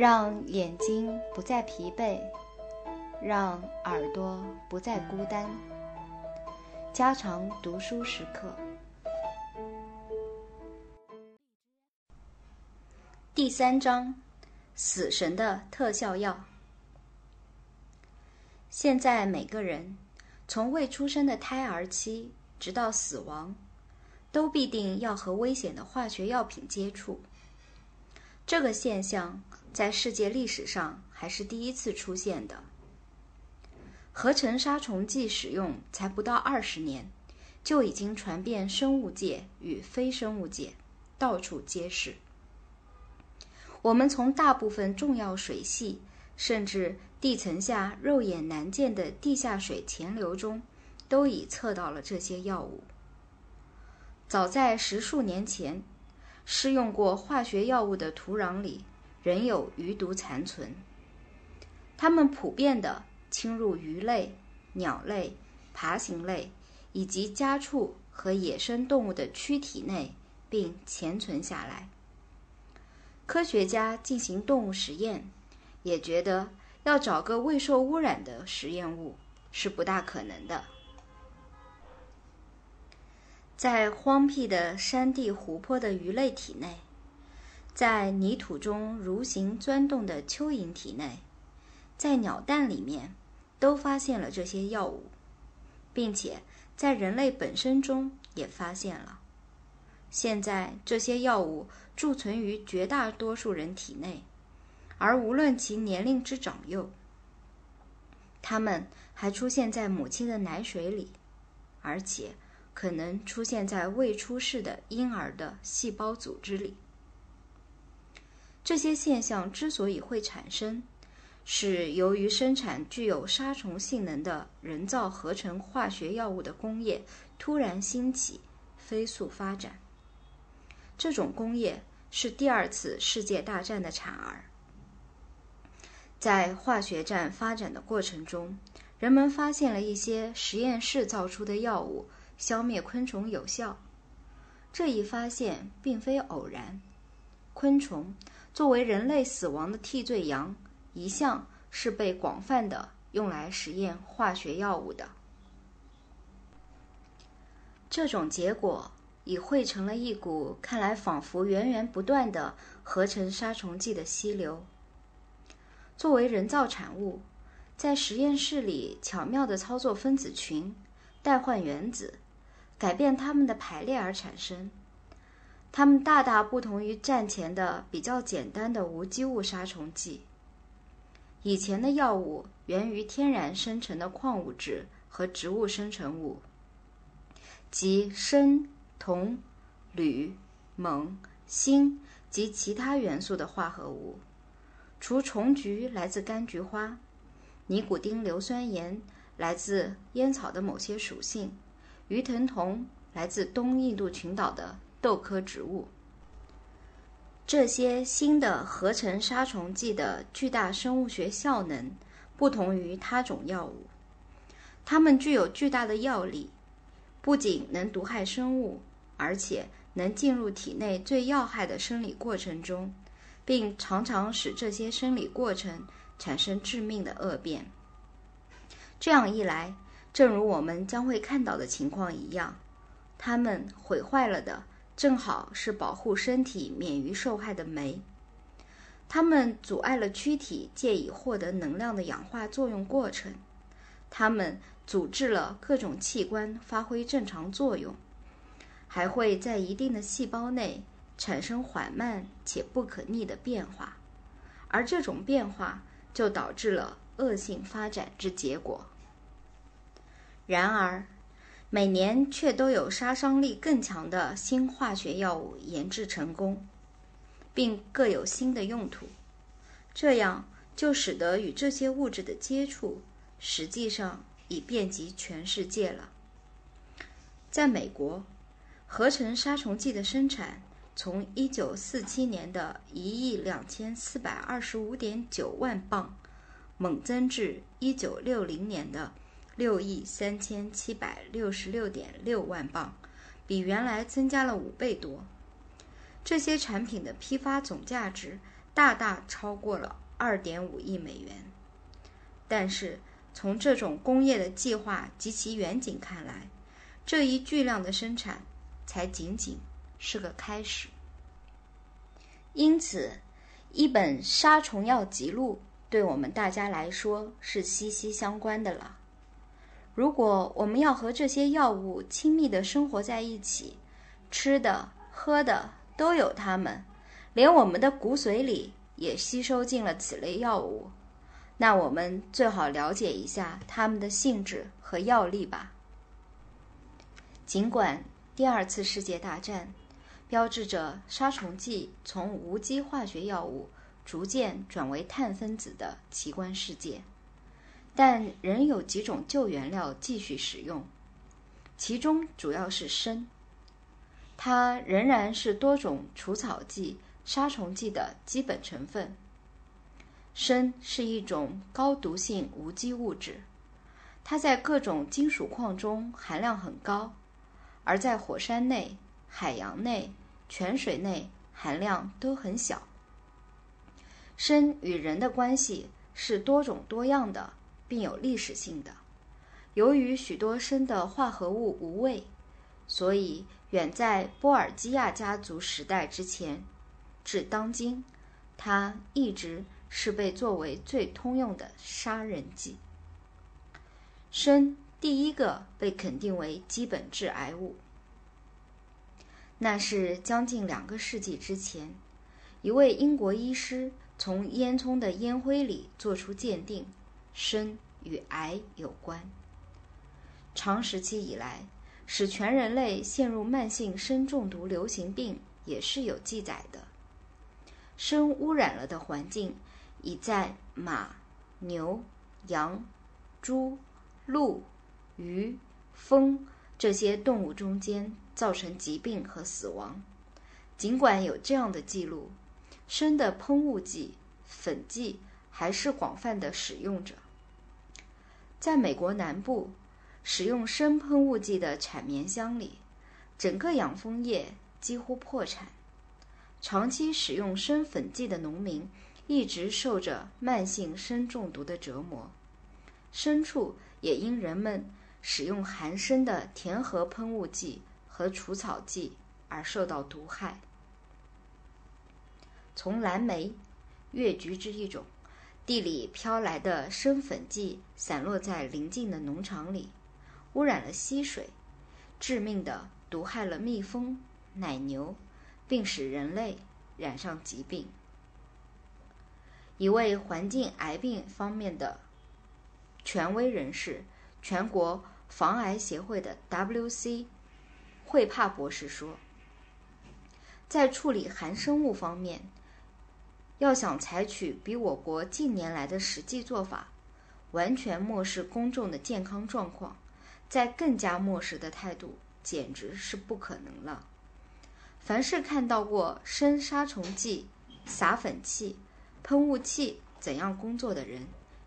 让眼睛不再疲惫，让耳朵不再孤单。加长读书时刻。第三章：死神的特效药。现在每个人，从未出生的胎儿期，直到死亡，都必定要和危险的化学药品接触。这个现象。在世界历史上还是第一次出现的。合成杀虫剂使用才不到二十年，就已经传遍生物界与非生物界，到处皆是。我们从大部分重要水系，甚至地层下肉眼难见的地下水潜流中，都已测到了这些药物。早在十数年前，施用过化学药物的土壤里。仍有余毒残存。它们普遍地侵入鱼类、鸟类、爬行类以及家畜和野生动物的躯体内，并潜存下来。科学家进行动物实验，也觉得要找个未受污染的实验物是不大可能的。在荒僻的山地、湖泊的鱼类体内。在泥土中蠕行钻动的蚯蚓体内，在鸟蛋里面，都发现了这些药物，并且在人类本身中也发现了。现在这些药物贮存于绝大多数人体内，而无论其年龄之长幼，它们还出现在母亲的奶水里，而且可能出现在未出世的婴儿的细胞组织里。这些现象之所以会产生，是由于生产具有杀虫性能的人造合成化学药物的工业突然兴起、飞速发展。这种工业是第二次世界大战的产儿。在化学战发展的过程中，人们发现了一些实验室造出的药物消灭昆虫有效。这一发现并非偶然，昆虫。作为人类死亡的替罪羊，一向是被广泛的用来实验化学药物的。这种结果已汇成了一股看来仿佛源源不断的合成杀虫剂的溪流。作为人造产物，在实验室里巧妙地操作分子群，代换原子，改变它们的排列而产生。它们大大不同于战前的比较简单的无机物杀虫剂。以前的药物源于天然生成的矿物质和植物生成物，即砷、铜、铝、锰、锌及其他元素的化合物。除虫菊来自柑橘花，尼古丁硫酸盐来自烟草的某些属性，鱼藤酮来自东印度群岛的。豆科植物，这些新的合成杀虫剂的巨大生物学效能不同于他种药物，它们具有巨大的药力，不仅能毒害生物，而且能进入体内最要害的生理过程中，并常常使这些生理过程产生致命的恶变。这样一来，正如我们将会看到的情况一样，它们毁坏了的。正好是保护身体免于受害的酶，它们阻碍了躯体借以获得能量的氧化作用过程，它们阻滞了各种器官发挥正常作用，还会在一定的细胞内产生缓慢且不可逆的变化，而这种变化就导致了恶性发展之结果。然而。每年却都有杀伤力更强的新化学药物研制成功，并各有新的用途，这样就使得与这些物质的接触实际上已遍及全世界了。在美国，合成杀虫剂的生产从1947年的一亿两千四百二十五点九万磅，猛增至1960年的。六亿三千七百六十六点六万磅，比原来增加了五倍多。这些产品的批发总价值大大超过了二点五亿美元。但是，从这种工业的计划及其远景看来，这一巨量的生产才仅仅是个开始。因此，一本杀虫药集录对我们大家来说是息息相关的了。如果我们要和这些药物亲密的生活在一起，吃的、喝的都有它们，连我们的骨髓里也吸收进了此类药物。那我们最好了解一下它们的性质和药力吧。尽管第二次世界大战标志着杀虫剂从无机化学药物逐渐转为碳分子的奇观世界，但仍有几种旧原料继续使用，其中主要是砷。它仍然是多种除草剂、杀虫剂的基本成分。砷是一种高毒性无机物质，它在各种金属矿中含量很高，而在火山内、海洋内、泉水内含量都很小。砷与人的关系是多种多样的，并有历史性的。由于许多砷的化合物无味，所以远在波尔基亚家族时代之前，至当今，它一直。是被作为最通用的杀人剂。砷第一个被肯定为基本致癌物，那是将近两个世纪之前，一位英国医师从烟囱的烟灰里做出鉴定，砷与癌有关。长时期以来，使全人类陷入慢性砷中毒流行病也是有记载的。砷污染了的环境。已在马、牛、羊、猪、鹿、鱼、蜂这些动物中间造成疾病和死亡。尽管有这样的记录，砷的喷雾剂、粉剂还是广泛的使用着。在美国南部，使用砷喷雾剂的产棉乡里，整个养蜂业几乎破产。长期使用砷粉剂的农民。一直受着慢性砷中毒的折磨，牲畜也因人们使用含砷的填合喷雾剂和除草剂而受到毒害。从蓝莓、月菊之一种地里飘来的生粉剂散落在邻近的农场里，污染了溪水，致命的毒害了蜜蜂、奶牛，并使人类染上疾病。一位环境癌病方面的权威人士，全国防癌协会的 W.C. 惠帕博士说，在处理含生物方面，要想采取比我国近年来的实际做法，完全漠视公众的健康状况，在更加漠视的态度，简直是不可能了。凡是看到过生杀虫剂、撒粉器，喷雾器怎样工作的人，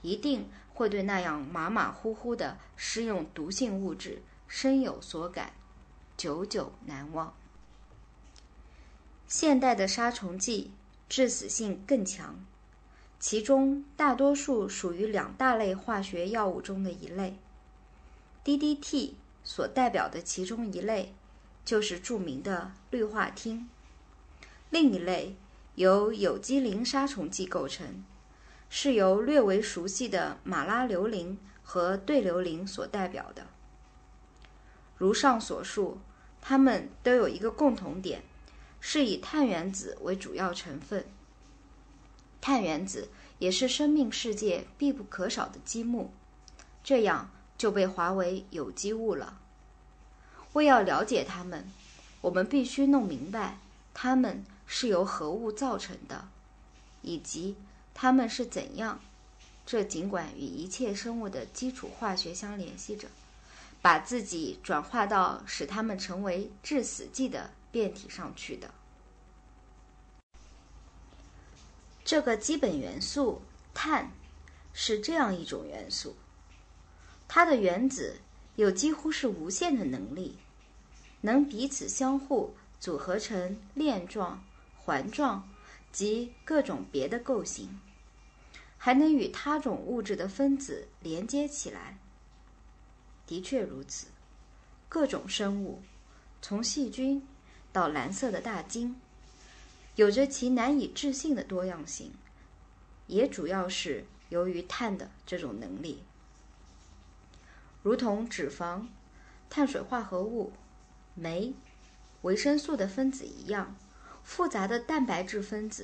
一定会对那样马马虎虎的施用毒性物质深有所感，久久难忘。现代的杀虫剂致死性更强，其中大多数属于两大类化学药物中的一类。DDT 所代表的其中一类，就是著名的氯化烃，另一类。由有机磷杀虫剂构成，是由略为熟悉的马拉硫磷和对硫磷所代表的。如上所述，它们都有一个共同点，是以碳原子为主要成分。碳原子也是生命世界必不可少的积木，这样就被划为有机物了。为要了解它们，我们必须弄明白它们。是由何物造成的，以及它们是怎样？这尽管与一切生物的基础化学相联系着，把自己转化到使它们成为致死剂的变体上去的。这个基本元素碳是这样一种元素，它的原子有几乎是无限的能力，能彼此相互组合成链状。环状、及各种别的构型，还能与他种物质的分子连接起来。的确如此，各种生物，从细菌到蓝色的大鲸，有着其难以置信的多样性，也主要是由于碳的这种能力。如同脂肪、碳水化合物、酶、维生素的分子一样，复杂的蛋白质分子。